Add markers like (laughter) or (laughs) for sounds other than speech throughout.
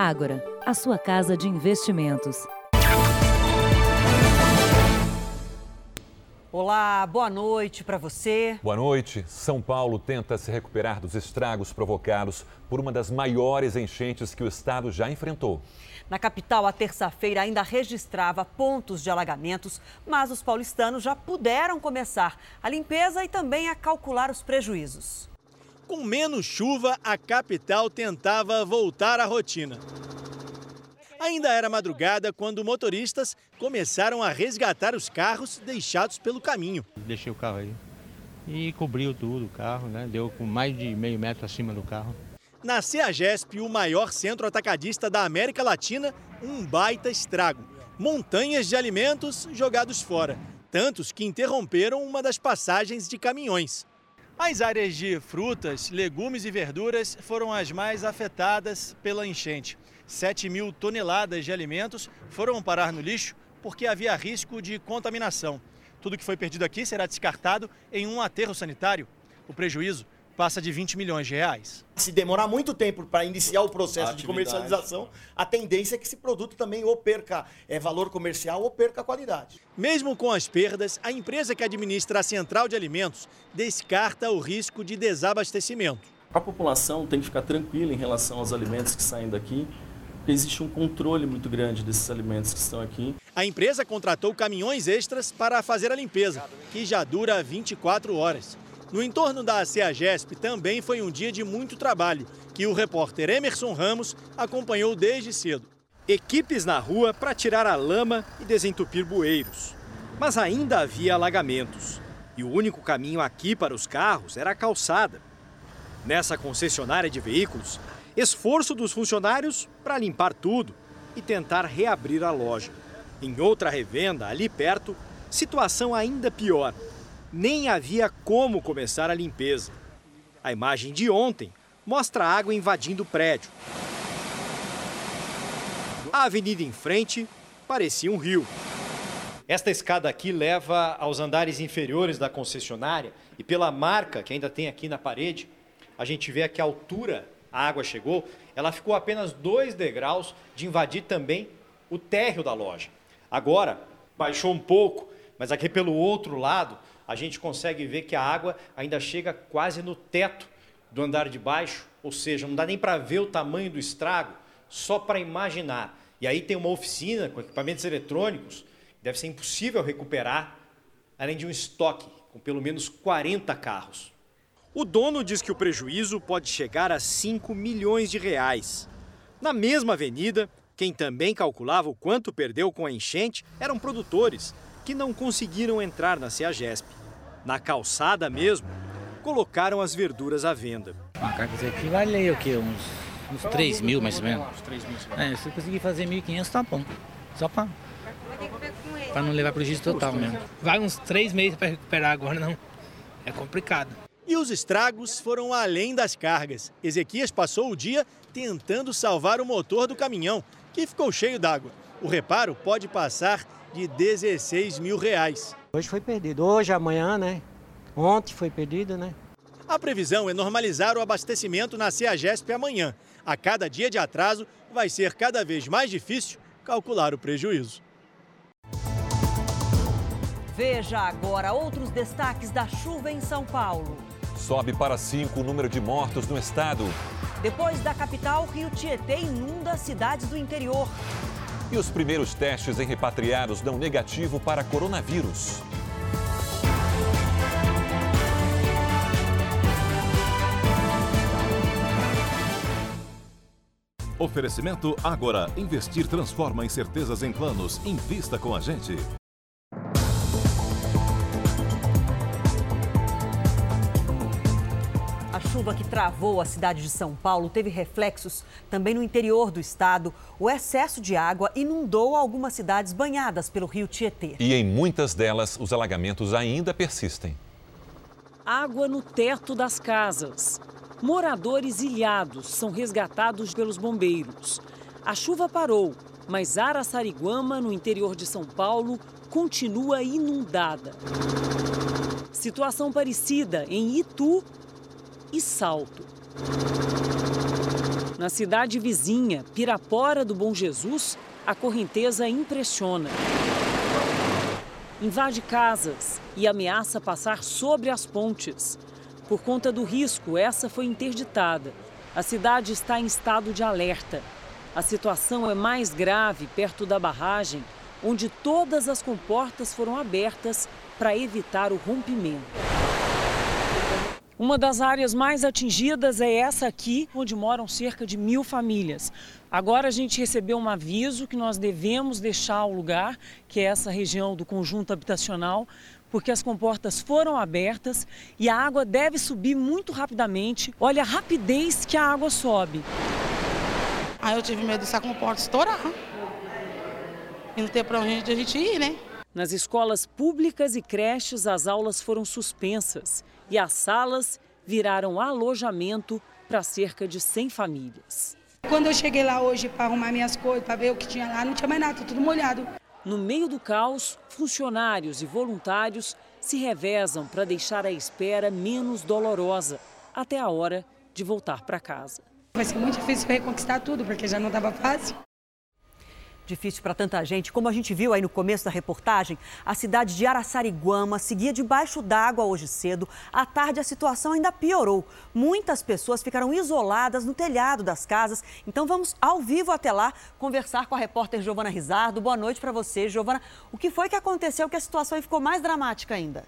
Ágora, a sua casa de investimentos. Olá, boa noite para você. Boa noite. São Paulo tenta se recuperar dos estragos provocados por uma das maiores enchentes que o estado já enfrentou. Na capital, a terça-feira ainda registrava pontos de alagamentos, mas os paulistanos já puderam começar a limpeza e também a calcular os prejuízos. Com menos chuva, a capital tentava voltar à rotina. Ainda era madrugada quando motoristas começaram a resgatar os carros deixados pelo caminho. Deixei o carro aí e cobriu tudo o carro, né? Deu com mais de meio metro acima do carro. Na CEAGESP, o maior centro atacadista da América Latina, um baita estrago. Montanhas de alimentos jogados fora, tantos que interromperam uma das passagens de caminhões. As áreas de frutas, legumes e verduras foram as mais afetadas pela enchente. 7 mil toneladas de alimentos foram parar no lixo porque havia risco de contaminação. Tudo que foi perdido aqui será descartado em um aterro sanitário. O prejuízo passa de 20 milhões de reais. Se demorar muito tempo para iniciar o processo de comercialização, a tendência é que esse produto também ou perca é, valor comercial ou perca qualidade. Mesmo com as perdas, a empresa que administra a central de alimentos descarta o risco de desabastecimento. A população tem que ficar tranquila em relação aos alimentos que saem daqui, porque existe um controle muito grande desses alimentos que estão aqui. A empresa contratou caminhões extras para fazer a limpeza, que já dura 24 horas. No entorno da CEAGESP também foi um dia de muito trabalho, que o repórter Emerson Ramos acompanhou desde cedo. Equipes na rua para tirar a lama e desentupir bueiros. Mas ainda havia alagamentos. E o único caminho aqui para os carros era a calçada. Nessa concessionária de veículos, esforço dos funcionários para limpar tudo e tentar reabrir a loja. Em outra revenda, ali perto, situação ainda pior nem havia como começar a limpeza. A imagem de ontem mostra a água invadindo o prédio. A avenida em frente parecia um rio. Esta escada aqui leva aos andares inferiores da concessionária e pela marca que ainda tem aqui na parede, a gente vê a que altura a água chegou, ela ficou apenas dois degraus de invadir também o térreo da loja. Agora baixou um pouco, mas aqui pelo outro lado a gente consegue ver que a água ainda chega quase no teto do andar de baixo, ou seja, não dá nem para ver o tamanho do estrago, só para imaginar. E aí tem uma oficina com equipamentos eletrônicos, deve ser impossível recuperar, além de um estoque com pelo menos 40 carros. O dono diz que o prejuízo pode chegar a 5 milhões de reais. Na mesma avenida, quem também calculava o quanto perdeu com a enchente eram produtores, que não conseguiram entrar na CEAGESP. Na calçada mesmo, colocaram as verduras à venda. Uma carga aqui vale o quê? Uns, uns 3 mil mais ou menos. Uns 3 mil. É, se eu conseguir fazer 1.500 tá bom. Só para para não levar prejuízo total mesmo. Vai uns três meses para recuperar agora, não. É complicado. E os estragos foram além das cargas. Ezequias passou o dia tentando salvar o motor do caminhão, que ficou cheio d'água. O reparo pode passar de 16 mil reais. Hoje foi perdido. Hoje, amanhã, né? Ontem foi perdido, né? A previsão é normalizar o abastecimento na CEAGESP amanhã. A cada dia de atraso, vai ser cada vez mais difícil calcular o prejuízo. Veja agora outros destaques da chuva em São Paulo. Sobe para cinco o número de mortos no estado. Depois da capital, Rio Tietê inunda cidades do interior. E os primeiros testes em repatriados dão negativo para coronavírus. Oferecimento Agora. Investir transforma incertezas em planos. Invista com a gente. Chuva que travou a cidade de São Paulo teve reflexos também no interior do estado. O excesso de água inundou algumas cidades banhadas pelo rio Tietê. E em muitas delas, os alagamentos ainda persistem. Água no teto das casas. Moradores ilhados são resgatados pelos bombeiros. A chuva parou, mas Araçariguama, no interior de São Paulo, continua inundada. Situação parecida em Itu e Salto. Na cidade vizinha, Pirapora do Bom Jesus, a correnteza impressiona. Invade casas e ameaça passar sobre as pontes. Por conta do risco, essa foi interditada. A cidade está em estado de alerta. A situação é mais grave perto da barragem, onde todas as comportas foram abertas para evitar o rompimento. Uma das áreas mais atingidas é essa aqui, onde moram cerca de mil famílias. Agora a gente recebeu um aviso que nós devemos deixar o lugar, que é essa região do conjunto habitacional, porque as comportas foram abertas e a água deve subir muito rapidamente. Olha a rapidez que a água sobe. Aí eu tive medo dessa comporta estourar. E não ter para onde a gente ir, né? Nas escolas públicas e creches, as aulas foram suspensas e as salas viraram alojamento para cerca de 100 famílias. Quando eu cheguei lá hoje para arrumar minhas coisas, para ver o que tinha lá, não tinha mais nada, tudo molhado. No meio do caos, funcionários e voluntários se revezam para deixar a espera menos dolorosa, até a hora de voltar para casa. Vai ser muito difícil reconquistar tudo, porque já não estava fácil. Difícil para tanta gente. Como a gente viu aí no começo da reportagem, a cidade de Araçariguama seguia debaixo d'água hoje cedo. À tarde, a situação ainda piorou. Muitas pessoas ficaram isoladas no telhado das casas. Então, vamos ao vivo até lá conversar com a repórter Giovana Rizardo. Boa noite para você, Giovana. O que foi que aconteceu que a situação ficou mais dramática ainda?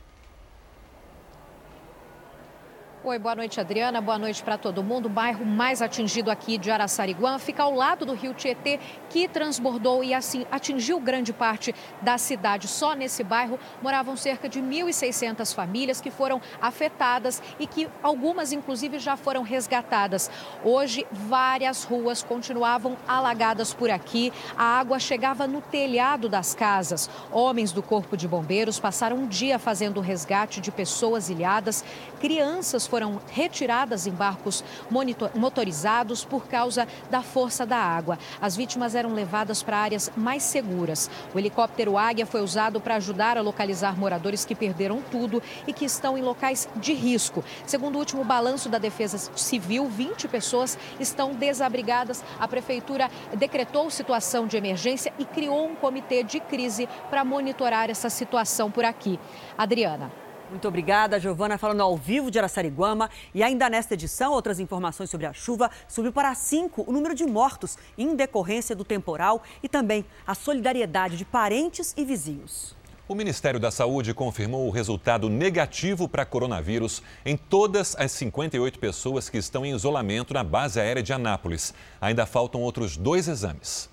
Oi, boa noite, Adriana. Boa noite para todo mundo. O bairro mais atingido aqui de Araçariguama fica ao lado do rio Tietê, que transbordou e assim atingiu grande parte da cidade. Só nesse bairro moravam cerca de 1.600 famílias que foram afetadas e que algumas, inclusive, já foram resgatadas. Hoje, várias ruas continuavam alagadas por aqui. A água chegava no telhado das casas. Homens do Corpo de Bombeiros passaram um dia fazendo o resgate de pessoas ilhadas. Crianças foram retiradas em barcos motorizados por causa da força da água. As vítimas eram levadas para áreas mais seguras. O helicóptero Águia foi usado para ajudar a localizar moradores que perderam tudo e que estão em locais de risco. Segundo o último balanço da Defesa Civil, 20 pessoas estão desabrigadas. A prefeitura decretou situação de emergência e criou um comitê de crise para monitorar essa situação por aqui. Adriana. Muito obrigada, Giovana, falando ao vivo de Araçariguama. E ainda nesta edição, outras informações sobre a chuva. Subiu para cinco o número de mortos em decorrência do temporal e também a solidariedade de parentes e vizinhos. O Ministério da Saúde confirmou o resultado negativo para coronavírus em todas as 58 pessoas que estão em isolamento na base aérea de Anápolis. Ainda faltam outros dois exames.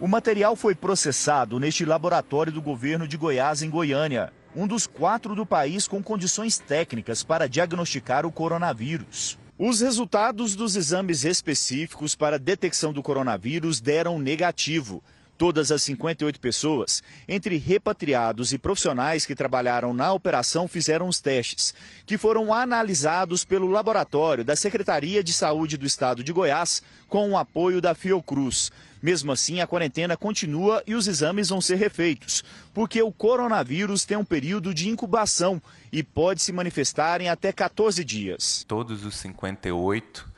O material foi processado neste laboratório do governo de Goiás, em Goiânia um dos quatro do país com condições técnicas para diagnosticar o coronavírus. Os resultados dos exames específicos para detecção do coronavírus deram negativo. Todas as 58 pessoas, entre repatriados e profissionais que trabalharam na operação, fizeram os testes, que foram analisados pelo laboratório da Secretaria de Saúde do Estado de Goiás, com o apoio da Fiocruz. Mesmo assim, a quarentena continua e os exames vão ser refeitos, porque o coronavírus tem um período de incubação e pode se manifestar em até 14 dias. Todos os 58,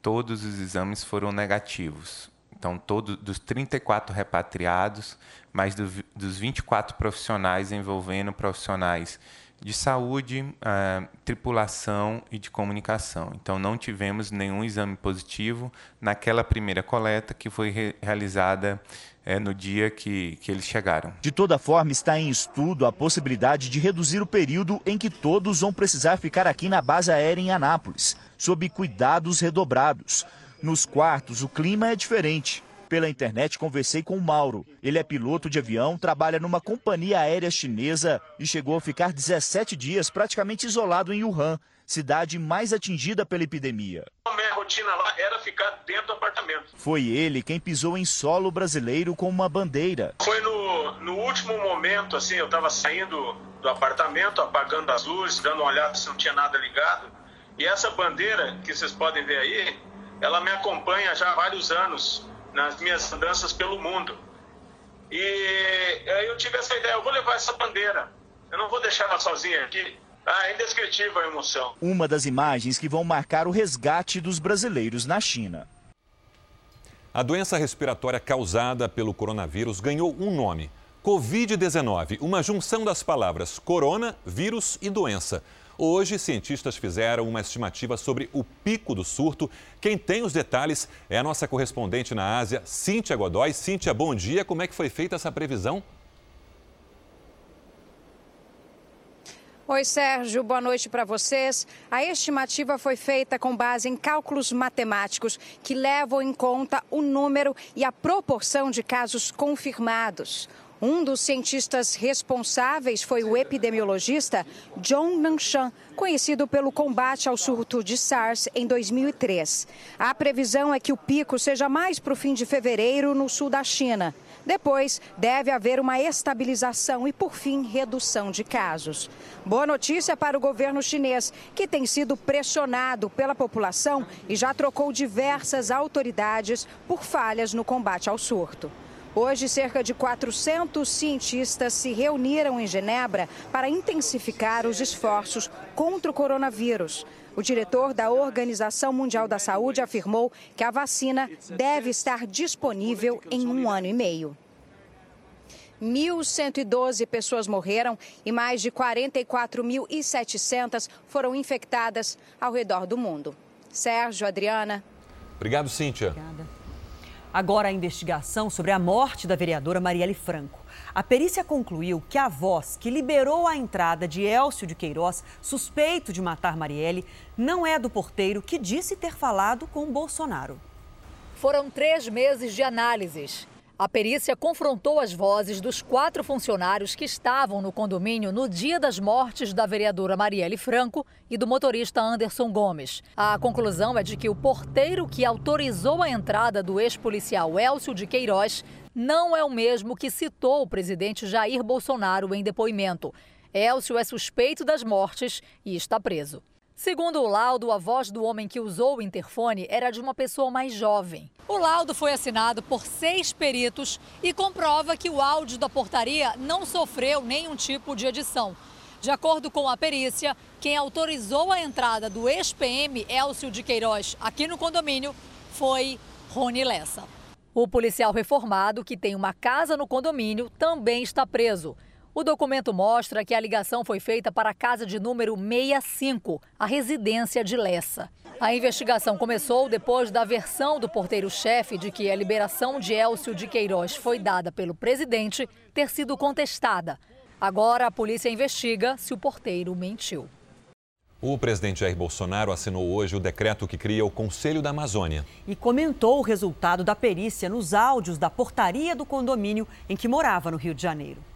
todos os exames foram negativos. Então, todo, dos 34 repatriados, mais do, dos 24 profissionais envolvendo profissionais de saúde, uh, tripulação e de comunicação. Então, não tivemos nenhum exame positivo naquela primeira coleta que foi re realizada é, no dia que, que eles chegaram. De toda forma, está em estudo a possibilidade de reduzir o período em que todos vão precisar ficar aqui na base aérea em Anápolis, sob cuidados redobrados. Nos quartos, o clima é diferente. Pela internet, conversei com o Mauro. Ele é piloto de avião, trabalha numa companhia aérea chinesa e chegou a ficar 17 dias praticamente isolado em Wuhan, cidade mais atingida pela epidemia. A minha rotina lá era ficar dentro do apartamento. Foi ele quem pisou em solo brasileiro com uma bandeira. Foi no, no último momento, assim, eu estava saindo do apartamento, apagando as luzes, dando uma olhada se não tinha nada ligado. E essa bandeira que vocês podem ver aí, ela me acompanha já há vários anos nas minhas andanças pelo mundo. E aí eu tive essa ideia, eu vou levar essa bandeira, eu não vou deixar ela sozinha aqui. Ah, é indescritível a emoção. Uma das imagens que vão marcar o resgate dos brasileiros na China. A doença respiratória causada pelo coronavírus ganhou um nome: Covid-19, uma junção das palavras corona, vírus e doença. Hoje, cientistas fizeram uma estimativa sobre o pico do surto. Quem tem os detalhes é a nossa correspondente na Ásia, Cíntia Godoy. Cíntia, bom dia. Como é que foi feita essa previsão? Oi, Sérgio, boa noite para vocês. A estimativa foi feita com base em cálculos matemáticos que levam em conta o número e a proporção de casos confirmados. Um dos cientistas responsáveis foi o epidemiologista John Nanshan, conhecido pelo combate ao surto de SARS em 2003. A previsão é que o pico seja mais para o fim de fevereiro no sul da China. Depois, deve haver uma estabilização e, por fim, redução de casos. Boa notícia para o governo chinês, que tem sido pressionado pela população e já trocou diversas autoridades por falhas no combate ao surto. Hoje, cerca de 400 cientistas se reuniram em Genebra para intensificar os esforços contra o coronavírus. O diretor da Organização Mundial da Saúde afirmou que a vacina deve estar disponível em um ano e meio. 1.112 pessoas morreram e mais de 44.700 foram infectadas ao redor do mundo. Sérgio, Adriana. Obrigado, Cíntia. Obrigada. Agora a investigação sobre a morte da vereadora Marielle Franco. A perícia concluiu que a voz que liberou a entrada de Elcio de Queiroz, suspeito de matar Marielle, não é do porteiro que disse ter falado com Bolsonaro. Foram três meses de análises. A perícia confrontou as vozes dos quatro funcionários que estavam no condomínio no dia das mortes da vereadora Marielle Franco e do motorista Anderson Gomes. A conclusão é de que o porteiro que autorizou a entrada do ex-policial Elcio de Queiroz não é o mesmo que citou o presidente Jair Bolsonaro em depoimento. Elcio é suspeito das mortes e está preso. Segundo o laudo, a voz do homem que usou o interfone era de uma pessoa mais jovem. O laudo foi assinado por seis peritos e comprova que o áudio da portaria não sofreu nenhum tipo de edição. De acordo com a perícia, quem autorizou a entrada do ex-PM Elcio de Queiroz aqui no condomínio foi Rony Lessa. O policial reformado, que tem uma casa no condomínio, também está preso. O documento mostra que a ligação foi feita para a casa de número 65, a residência de Lessa. A investigação começou depois da versão do porteiro-chefe de que a liberação de Elcio de Queiroz foi dada pelo presidente ter sido contestada. Agora a polícia investiga se o porteiro mentiu. O presidente Jair Bolsonaro assinou hoje o decreto que cria o Conselho da Amazônia. E comentou o resultado da perícia nos áudios da portaria do condomínio em que morava no Rio de Janeiro.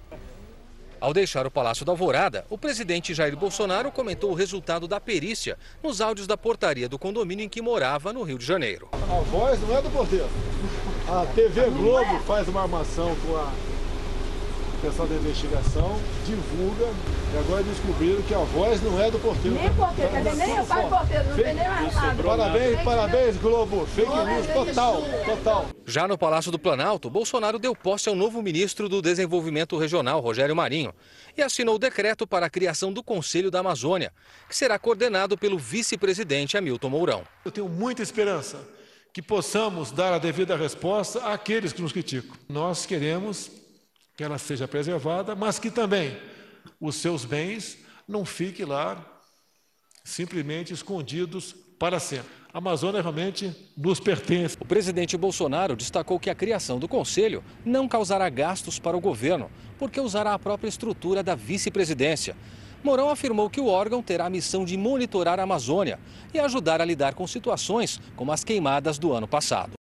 Ao deixar o Palácio da Alvorada, o presidente Jair Bolsonaro comentou o resultado da perícia nos áudios da portaria do condomínio em que morava no Rio de Janeiro. A voz não é do porteiro. A TV Globo faz uma armação com a o pessoal da investigação divulga e agora descobriram que a voz não é do porteiro. Nem porteiro, quer dizer, nem eu pai porteiro, não tem nem mais nada. Parabéns, parabéns, Globo. Fake news total, total. Já no Palácio do Planalto, Bolsonaro deu posse ao novo ministro do Desenvolvimento Regional, Rogério Marinho, e assinou o decreto para a criação do Conselho da Amazônia, que será coordenado pelo vice-presidente Hamilton Mourão. Eu tenho muita esperança que possamos dar a devida resposta àqueles que nos criticam. Nós queremos que ela seja preservada, mas que também os seus bens não fiquem lá simplesmente escondidos para sempre. A Amazônia realmente nos pertence. O presidente Bolsonaro destacou que a criação do conselho não causará gastos para o governo, porque usará a própria estrutura da vice-presidência. Mourão afirmou que o órgão terá a missão de monitorar a Amazônia e ajudar a lidar com situações como as queimadas do ano passado.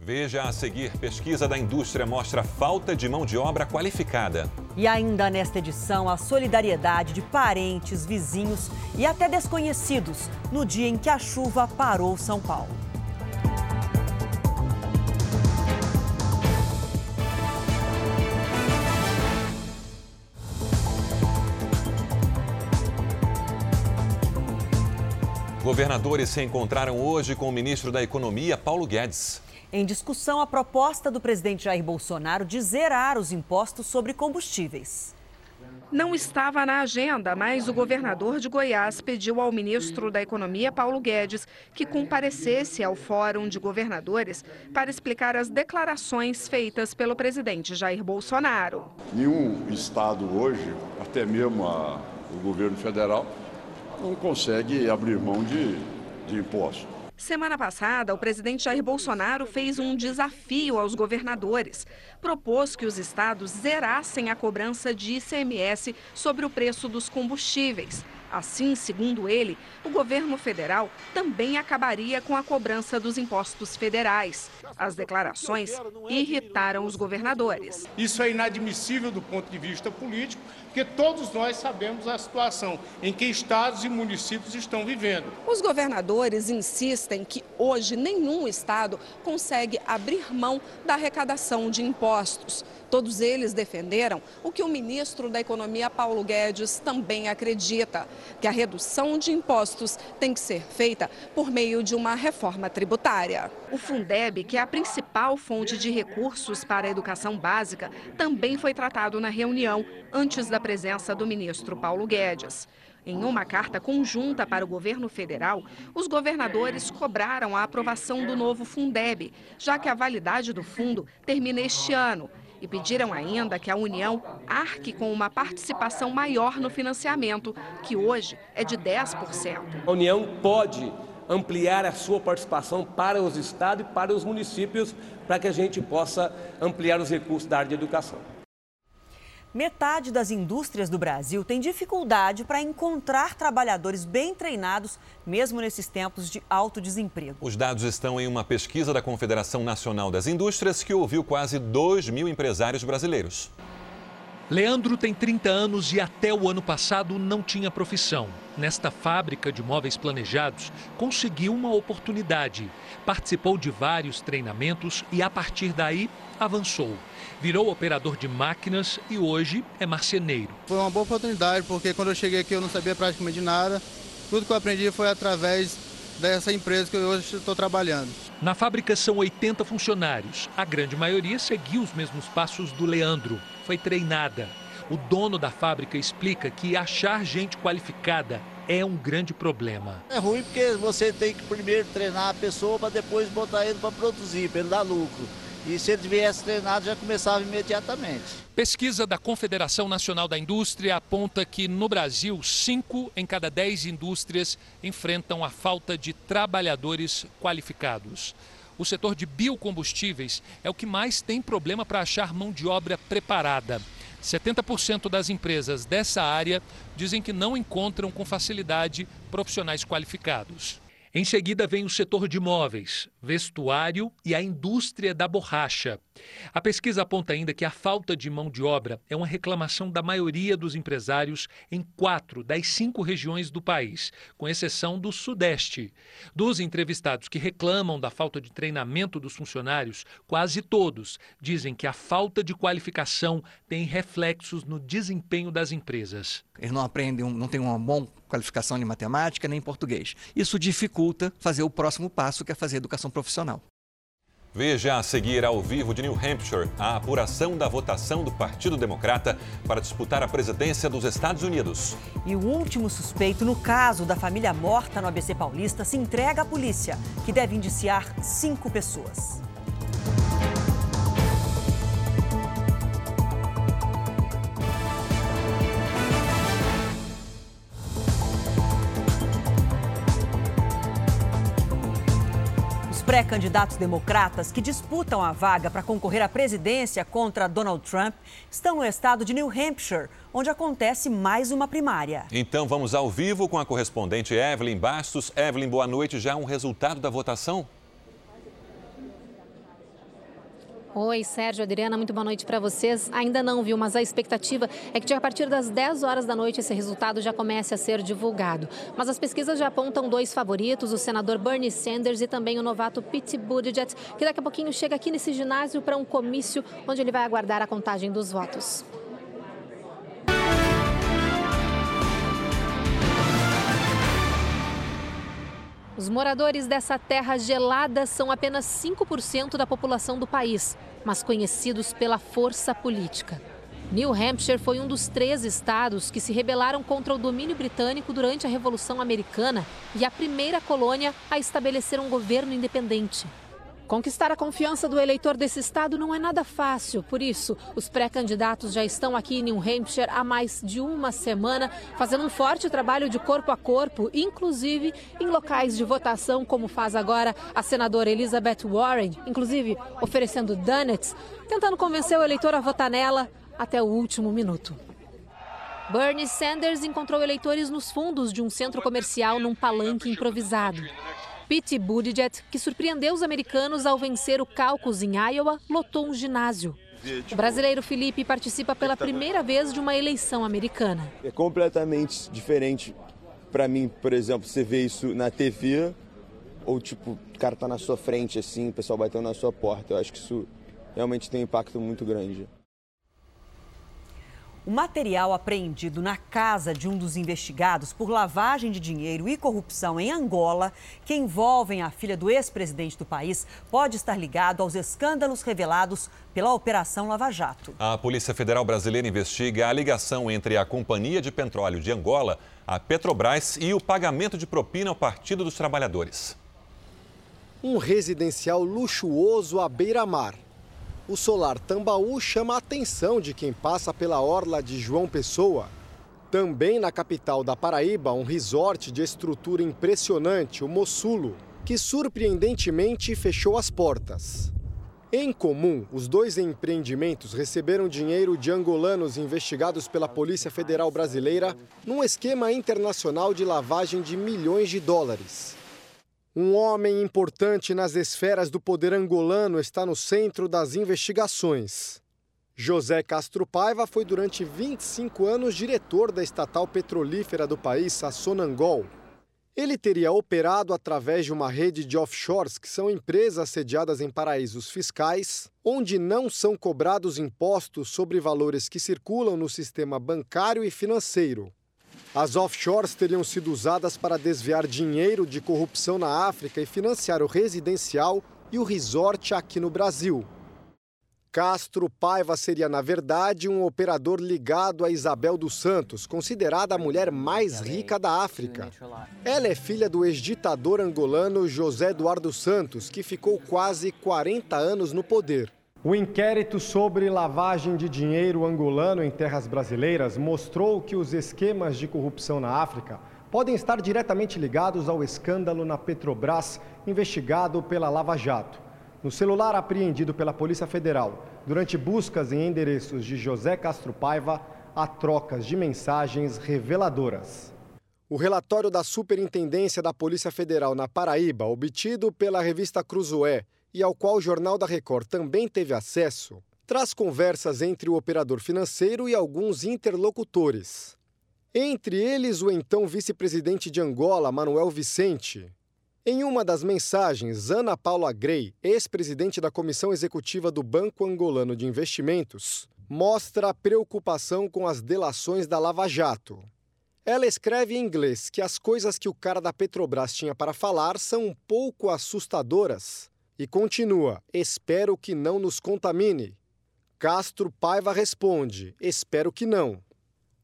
Veja a seguir: pesquisa da indústria mostra falta de mão de obra qualificada. E ainda nesta edição, a solidariedade de parentes, vizinhos e até desconhecidos no dia em que a chuva parou São Paulo. Governadores se encontraram hoje com o ministro da Economia, Paulo Guedes. Em discussão, a proposta do presidente Jair Bolsonaro de zerar os impostos sobre combustíveis. não estava na agenda, mas o governador de Goiás pediu ao ministro da Economia, Paulo Guedes, que comparecesse ao Fórum de Governadores para explicar as declarações feitas pelo presidente Jair Bolsonaro. Nenhum estado hoje, até mesmo a, o governo federal, não consegue abrir mão de, de impostos. Semana passada, o presidente Jair Bolsonaro fez um desafio aos governadores. Propôs que os estados zerassem a cobrança de ICMS sobre o preço dos combustíveis. Assim, segundo ele, o governo federal também acabaria com a cobrança dos impostos federais. As declarações irritaram os governadores. Isso é inadmissível do ponto de vista político, porque todos nós sabemos a situação em que estados e municípios estão vivendo. Os governadores insistem que hoje nenhum estado consegue abrir mão da arrecadação de impostos. Todos eles defenderam o que o ministro da Economia, Paulo Guedes, também acredita: que a redução de impostos tem que ser feita por meio de uma reforma tributária. O Fundeb, que é a principal fonte de recursos para a educação básica, também foi tratado na reunião antes da presença do ministro Paulo Guedes. Em uma carta conjunta para o governo federal, os governadores cobraram a aprovação do novo Fundeb, já que a validade do fundo termina este ano e pediram ainda que a União arque com uma participação maior no financiamento, que hoje é de 10%. A União pode ampliar a sua participação para os estados e para os municípios, para que a gente possa ampliar os recursos da área de educação. Metade das indústrias do Brasil tem dificuldade para encontrar trabalhadores bem treinados, mesmo nesses tempos de alto desemprego. Os dados estão em uma pesquisa da Confederação Nacional das Indústrias que ouviu quase 2 mil empresários brasileiros. Leandro tem 30 anos e até o ano passado não tinha profissão. Nesta fábrica de móveis planejados, conseguiu uma oportunidade. Participou de vários treinamentos e, a partir daí, avançou. Virou operador de máquinas e hoje é marceneiro. Foi uma boa oportunidade, porque quando eu cheguei aqui eu não sabia praticamente nada. Tudo que eu aprendi foi através dessa empresa que eu hoje estou trabalhando. Na fábrica são 80 funcionários. A grande maioria seguiu os mesmos passos do Leandro. Foi treinada. O dono da fábrica explica que achar gente qualificada é um grande problema. É ruim porque você tem que primeiro treinar a pessoa para depois botar ele para produzir, para ele dar lucro. E se ele viesse treinado, já começava imediatamente. Pesquisa da Confederação Nacional da Indústria aponta que no Brasil, 5 em cada 10 indústrias enfrentam a falta de trabalhadores qualificados. O setor de biocombustíveis é o que mais tem problema para achar mão de obra preparada. 70% das empresas dessa área dizem que não encontram com facilidade profissionais qualificados. Em seguida vem o setor de móveis, vestuário e a indústria da borracha. A pesquisa aponta ainda que a falta de mão de obra é uma reclamação da maioria dos empresários em quatro das cinco regiões do país, com exceção do Sudeste. Dos entrevistados que reclamam da falta de treinamento dos funcionários, quase todos dizem que a falta de qualificação tem reflexos no desempenho das empresas. Eles não aprendem, não têm uma boa qualificação de matemática nem em português. Isso dificulta fazer o próximo passo, que é fazer educação profissional. Veja a seguir ao vivo de New Hampshire a apuração da votação do Partido Democrata para disputar a presidência dos Estados Unidos. E o último suspeito no caso da família morta no ABC Paulista se entrega à polícia, que deve indiciar cinco pessoas. Pré-candidatos democratas que disputam a vaga para concorrer à presidência contra Donald Trump estão no estado de New Hampshire, onde acontece mais uma primária. Então vamos ao vivo com a correspondente Evelyn Bastos. Evelyn, boa noite. Já um resultado da votação? Oi, Sérgio, Adriana, muito boa noite para vocês. Ainda não viu, mas a expectativa é que a partir das 10 horas da noite esse resultado já comece a ser divulgado. Mas as pesquisas já apontam dois favoritos, o senador Bernie Sanders e também o novato Pete Buttigieg, que daqui a pouquinho chega aqui nesse ginásio para um comício onde ele vai aguardar a contagem dos votos. Os moradores dessa terra gelada são apenas 5% da população do país, mas conhecidos pela força política. New Hampshire foi um dos três estados que se rebelaram contra o domínio britânico durante a Revolução Americana e a primeira colônia a estabelecer um governo independente. Conquistar a confiança do eleitor desse estado não é nada fácil, por isso, os pré-candidatos já estão aqui em New Hampshire há mais de uma semana, fazendo um forte trabalho de corpo a corpo, inclusive em locais de votação, como faz agora a senadora Elizabeth Warren, inclusive oferecendo donuts, tentando convencer o eleitor a votar nela até o último minuto. Bernie Sanders encontrou eleitores nos fundos de um centro comercial num palanque improvisado. Pete Buttigieg, que surpreendeu os americanos ao vencer o caucus em Iowa, lotou um ginásio. O brasileiro Felipe participa pela primeira vez de uma eleição americana. É completamente diferente para mim, por exemplo, você vê isso na TV ou tipo, o cara tá na sua frente assim, o pessoal batendo na sua porta. Eu acho que isso realmente tem um impacto muito grande. O material apreendido na casa de um dos investigados por lavagem de dinheiro e corrupção em Angola, que envolvem a filha do ex-presidente do país, pode estar ligado aos escândalos revelados pela Operação Lava Jato. A Polícia Federal Brasileira investiga a ligação entre a Companhia de Petróleo de Angola, a Petrobras e o pagamento de propina ao Partido dos Trabalhadores. Um residencial luxuoso à beira-mar o solar Tambaú chama a atenção de quem passa pela orla de João Pessoa. Também na capital da Paraíba, um resort de estrutura impressionante, o Mossulo, que surpreendentemente fechou as portas. Em comum, os dois empreendimentos receberam dinheiro de angolanos investigados pela Polícia Federal Brasileira num esquema internacional de lavagem de milhões de dólares. Um homem importante nas esferas do poder angolano está no centro das investigações. José Castro Paiva foi durante 25 anos diretor da estatal petrolífera do país, a Sonangol. Ele teria operado através de uma rede de offshores, que são empresas sediadas em paraísos fiscais, onde não são cobrados impostos sobre valores que circulam no sistema bancário e financeiro. As offshores teriam sido usadas para desviar dinheiro de corrupção na África e financiar o residencial e o resort aqui no Brasil. Castro Paiva seria, na verdade, um operador ligado a Isabel dos Santos, considerada a mulher mais rica da África. Ela é filha do ex-ditador angolano José Eduardo Santos, que ficou quase 40 anos no poder. O inquérito sobre lavagem de dinheiro angolano em terras brasileiras mostrou que os esquemas de corrupção na África podem estar diretamente ligados ao escândalo na Petrobras, investigado pela Lava Jato. No celular apreendido pela Polícia Federal durante buscas em endereços de José Castro Paiva, há trocas de mensagens reveladoras. O relatório da Superintendência da Polícia Federal na Paraíba, obtido pela revista Cruzoé, e ao qual o Jornal da Record também teve acesso, traz conversas entre o operador financeiro e alguns interlocutores. Entre eles, o então vice-presidente de Angola, Manuel Vicente. Em uma das mensagens, Ana Paula Grey, ex-presidente da Comissão Executiva do Banco Angolano de Investimentos, mostra a preocupação com as delações da Lava Jato. Ela escreve em inglês que as coisas que o cara da Petrobras tinha para falar são um pouco assustadoras e continua: Espero que não nos contamine. Castro Paiva responde: Espero que não.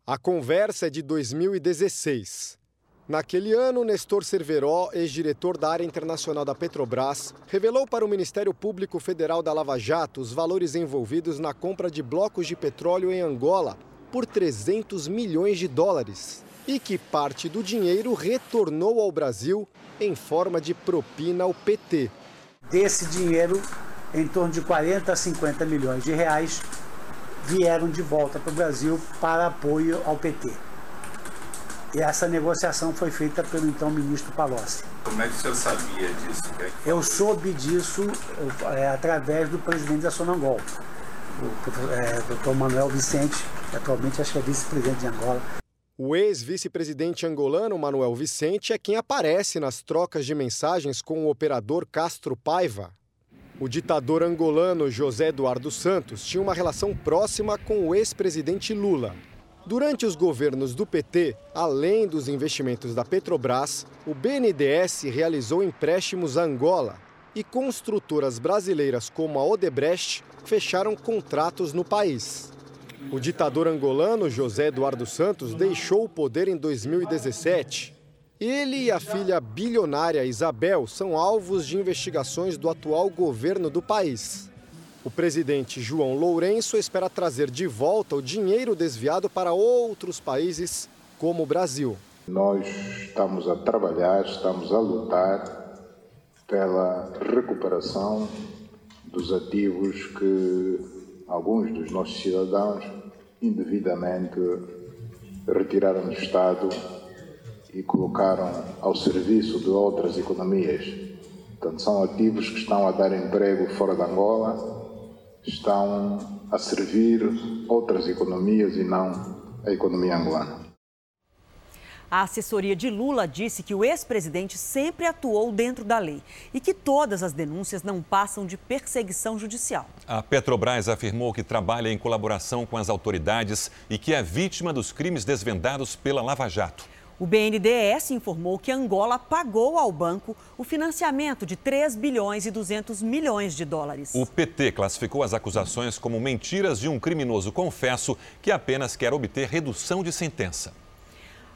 A conversa é de 2016. Naquele ano, Nestor Cerveró, ex-diretor da área internacional da Petrobras, revelou para o Ministério Público Federal da Lava Jato os valores envolvidos na compra de blocos de petróleo em Angola por 300 milhões de dólares e que parte do dinheiro retornou ao Brasil em forma de propina ao PT. Desse dinheiro, em torno de 40 a 50 milhões de reais vieram de volta para o Brasil para apoio ao PT. E essa negociação foi feita pelo então ministro Palocci. Como é que o senhor sabia disso? É Eu soube disso é, através do presidente da Sonangol, o é, doutor Manuel Vicente, que atualmente acho que é vice-presidente de Angola. O ex-vice-presidente angolano Manuel Vicente é quem aparece nas trocas de mensagens com o operador Castro Paiva. O ditador angolano José Eduardo Santos tinha uma relação próxima com o ex-presidente Lula. Durante os governos do PT, além dos investimentos da Petrobras, o BNDES realizou empréstimos a Angola e construtoras brasileiras como a Odebrecht fecharam contratos no país. O ditador angolano José Eduardo Santos deixou o poder em 2017. Ele e a filha bilionária Isabel são alvos de investigações do atual governo do país. O presidente João Lourenço espera trazer de volta o dinheiro desviado para outros países, como o Brasil. Nós estamos a trabalhar, estamos a lutar pela recuperação dos ativos que alguns dos nossos cidadãos indevidamente retiraram do Estado e colocaram ao serviço de outras economias. Portanto, são ativos que estão a dar emprego fora da Angola estão a servir outras economias e não a economia angolana. A assessoria de Lula disse que o ex-presidente sempre atuou dentro da lei e que todas as denúncias não passam de perseguição judicial. A Petrobras afirmou que trabalha em colaboração com as autoridades e que é vítima dos crimes desvendados pela Lava Jato. O BNDES informou que Angola pagou ao banco o financiamento de 3 bilhões e 200 milhões de dólares. O PT classificou as acusações como mentiras de um criminoso confesso que apenas quer obter redução de sentença.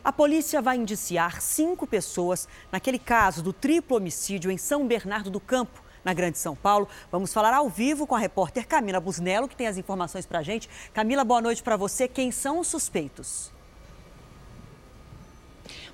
A polícia vai indiciar cinco pessoas naquele caso do triplo homicídio em São Bernardo do Campo, na Grande São Paulo. Vamos falar ao vivo com a repórter Camila Busnello, que tem as informações para a gente. Camila, boa noite para você. Quem são os suspeitos?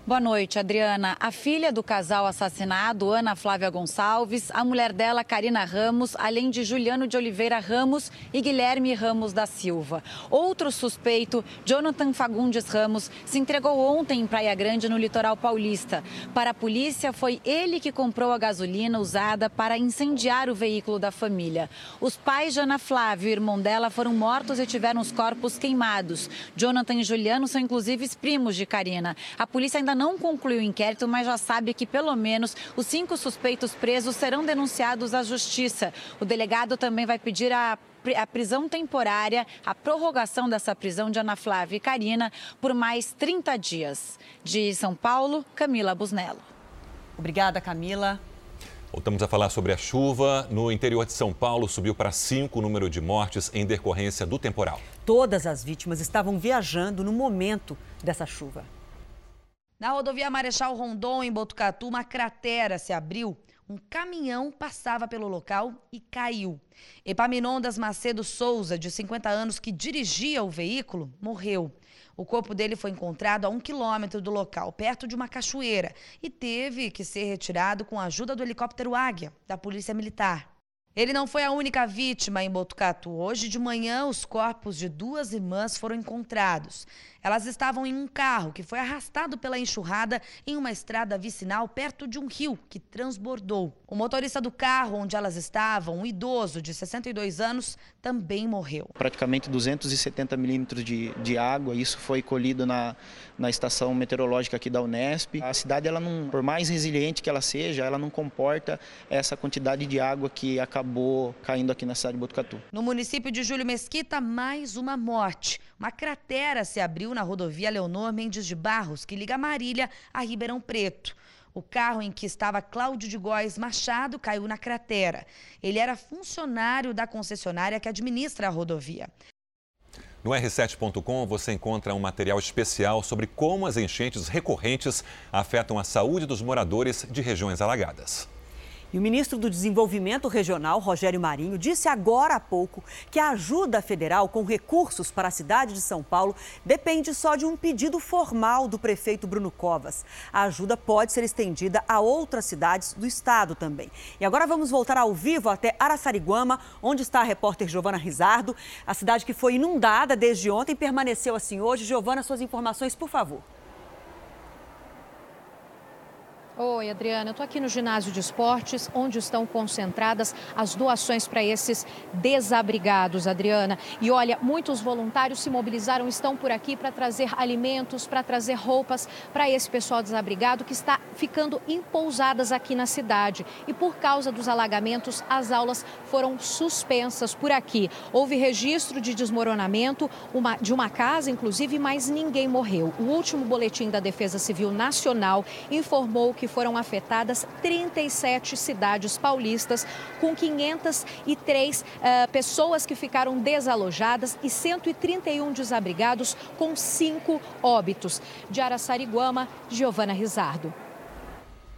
Boa noite, Adriana. A filha do casal assassinado, Ana Flávia Gonçalves, a mulher dela, Karina Ramos, além de Juliano de Oliveira Ramos e Guilherme Ramos da Silva. Outro suspeito, Jonathan Fagundes Ramos, se entregou ontem em Praia Grande, no litoral paulista. Para a polícia, foi ele que comprou a gasolina usada para incendiar o veículo da família. Os pais de Ana Flávia e o irmão dela foram mortos e tiveram os corpos queimados. Jonathan e Juliano são inclusive primos de Karina. A polícia ainda não concluiu o inquérito, mas já sabe que pelo menos os cinco suspeitos presos serão denunciados à justiça. O delegado também vai pedir a a prisão temporária, a prorrogação dessa prisão de Ana Flávia e Karina por mais 30 dias. De São Paulo, Camila Busnello. Obrigada, Camila. Voltamos a falar sobre a chuva. No interior de São Paulo, subiu para cinco o número de mortes em decorrência do temporal. Todas as vítimas estavam viajando no momento dessa chuva. Na rodovia Marechal Rondon, em Botucatu, uma cratera se abriu. Um caminhão passava pelo local e caiu. Epaminondas Macedo Souza, de 50 anos, que dirigia o veículo, morreu. O corpo dele foi encontrado a um quilômetro do local, perto de uma cachoeira, e teve que ser retirado com a ajuda do helicóptero Águia, da Polícia Militar. Ele não foi a única vítima em Botucatu. Hoje de manhã, os corpos de duas irmãs foram encontrados. Elas estavam em um carro que foi arrastado pela enxurrada em uma estrada vicinal perto de um rio que transbordou. O motorista do carro onde elas estavam, um idoso de 62 anos, também morreu. Praticamente 270 milímetros de, de água, isso foi colhido na, na estação meteorológica aqui da Unesp. A cidade, ela não, por mais resiliente que ela seja, ela não comporta essa quantidade de água que acabou caindo aqui na cidade de Botucatu. No município de Júlio Mesquita, mais uma morte. Uma cratera se abriu na rodovia Leonor Mendes de Barros, que liga Marília a Ribeirão Preto. O carro em que estava Cláudio de Góes Machado caiu na cratera. Ele era funcionário da concessionária que administra a rodovia. No r7.com você encontra um material especial sobre como as enchentes recorrentes afetam a saúde dos moradores de regiões alagadas. E o ministro do Desenvolvimento Regional, Rogério Marinho, disse agora há pouco que a ajuda federal com recursos para a cidade de São Paulo depende só de um pedido formal do prefeito Bruno Covas. A ajuda pode ser estendida a outras cidades do estado também. E agora vamos voltar ao vivo até Araçariguama, onde está a repórter Giovana Rizardo. A cidade que foi inundada desde ontem permaneceu assim hoje. Giovana, suas informações, por favor. Oi, Adriana. Eu estou aqui no ginásio de esportes, onde estão concentradas as doações para esses desabrigados, Adriana. E olha, muitos voluntários se mobilizaram, estão por aqui para trazer alimentos, para trazer roupas para esse pessoal desabrigado que está ficando empousadas aqui na cidade. E por causa dos alagamentos, as aulas foram suspensas por aqui. Houve registro de desmoronamento uma, de uma casa, inclusive, mas ninguém morreu. O último boletim da Defesa Civil Nacional informou que que foram afetadas 37 cidades paulistas, com 503 uh, pessoas que ficaram desalojadas e 131 desabrigados, com cinco óbitos. De Araçariguama, Giovana Rizardo.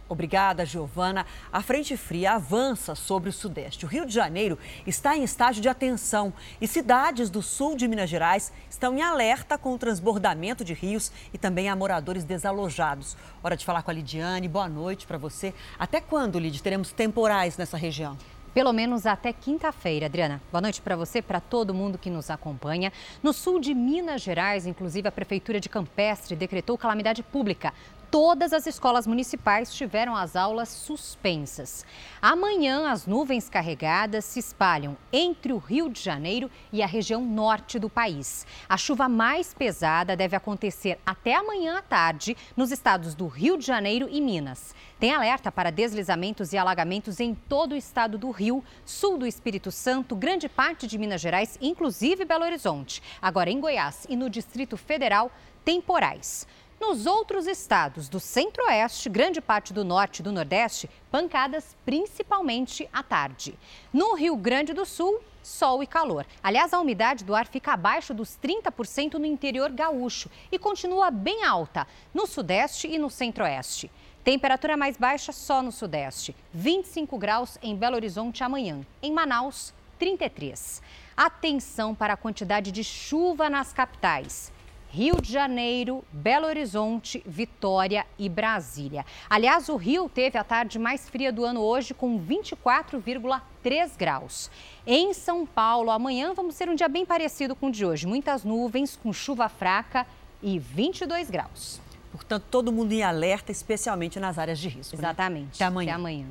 Obrigada, Giovana. A frente fria avança sobre o Sudeste. O Rio de Janeiro está em estágio de atenção e cidades do sul de Minas Gerais estão em alerta com o transbordamento de rios e também há moradores desalojados. Hora de falar com a Lidiane. Boa noite para você. Até quando, Lid, teremos temporais nessa região? Pelo menos até quinta-feira, Adriana. Boa noite para você, para todo mundo que nos acompanha. No sul de Minas Gerais, inclusive, a Prefeitura de Campestre decretou calamidade pública todas as escolas municipais tiveram as aulas suspensas. Amanhã, as nuvens carregadas se espalham entre o Rio de Janeiro e a região norte do país. A chuva mais pesada deve acontecer até amanhã à tarde nos estados do Rio de Janeiro e Minas. Tem alerta para deslizamentos e alagamentos em todo o estado do Rio, sul do Espírito Santo, grande parte de Minas Gerais, inclusive Belo Horizonte. Agora, em Goiás e no Distrito Federal, temporais. Nos outros estados do centro-oeste, grande parte do norte e do nordeste, pancadas principalmente à tarde. No Rio Grande do Sul, sol e calor. Aliás, a umidade do ar fica abaixo dos 30% no interior gaúcho e continua bem alta no sudeste e no centro-oeste. Temperatura mais baixa só no sudeste, 25 graus em Belo Horizonte amanhã. Em Manaus, 33. Atenção para a quantidade de chuva nas capitais. Rio de Janeiro, Belo Horizonte, Vitória e Brasília. Aliás, o Rio teve a tarde mais fria do ano hoje, com 24,3 graus. Em São Paulo, amanhã vamos ter um dia bem parecido com o de hoje. Muitas nuvens, com chuva fraca e 22 graus. Portanto, todo mundo em alerta, especialmente nas áreas de risco. Né? Exatamente. Né? Até amanhã. Até amanhã.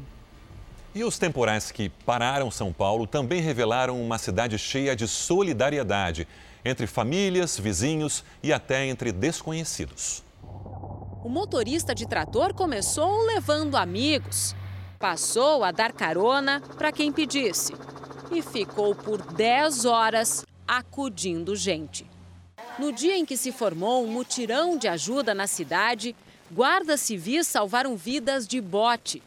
E os temporais que pararam São Paulo também revelaram uma cidade cheia de solidariedade entre famílias, vizinhos e até entre desconhecidos. O motorista de trator começou levando amigos, passou a dar carona para quem pedisse e ficou por 10 horas acudindo gente. No dia em que se formou um mutirão de ajuda na cidade, guardas civis salvaram vidas de bote.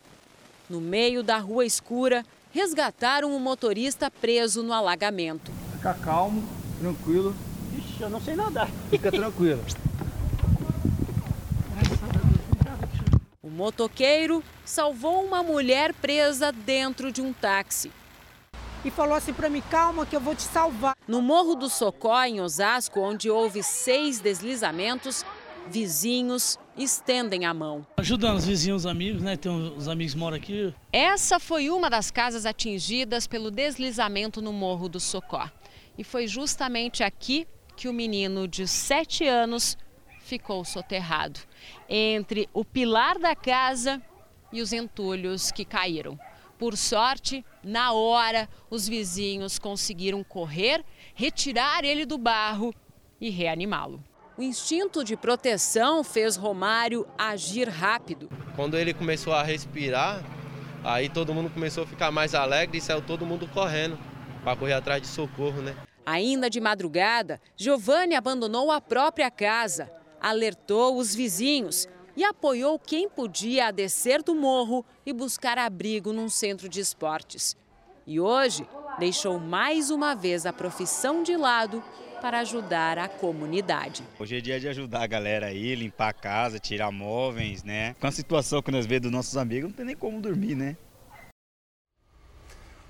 No meio da rua escura, resgataram um motorista preso no alagamento. Fica calmo, tranquilo. Ixi, eu não sei nadar. Fica tranquilo. (laughs) O motoqueiro salvou uma mulher presa dentro de um táxi. E falou assim para mim: calma, que eu vou te salvar. No Morro do Socó, em Osasco, onde houve seis deslizamentos, vizinhos estendem a mão. Ajudando os vizinhos, os amigos, né? Tem uns amigos que moram aqui. Essa foi uma das casas atingidas pelo deslizamento no Morro do Socó. E foi justamente aqui que o menino de 7 anos ficou soterrado entre o pilar da casa e os entulhos que caíram. Por sorte, na hora, os vizinhos conseguiram correr, retirar ele do barro e reanimá-lo. O instinto de proteção fez Romário agir rápido. Quando ele começou a respirar, aí todo mundo começou a ficar mais alegre e saiu todo mundo correndo para correr atrás de socorro, né? Ainda de madrugada, Giovanni abandonou a própria casa, alertou os vizinhos e apoiou quem podia descer do morro e buscar abrigo num centro de esportes. E hoje deixou mais uma vez a profissão de lado para ajudar a comunidade. Hoje é dia de ajudar a galera aí, limpar a casa, tirar móveis, né? Com a situação que nós vemos dos nossos amigos, não tem nem como dormir, né?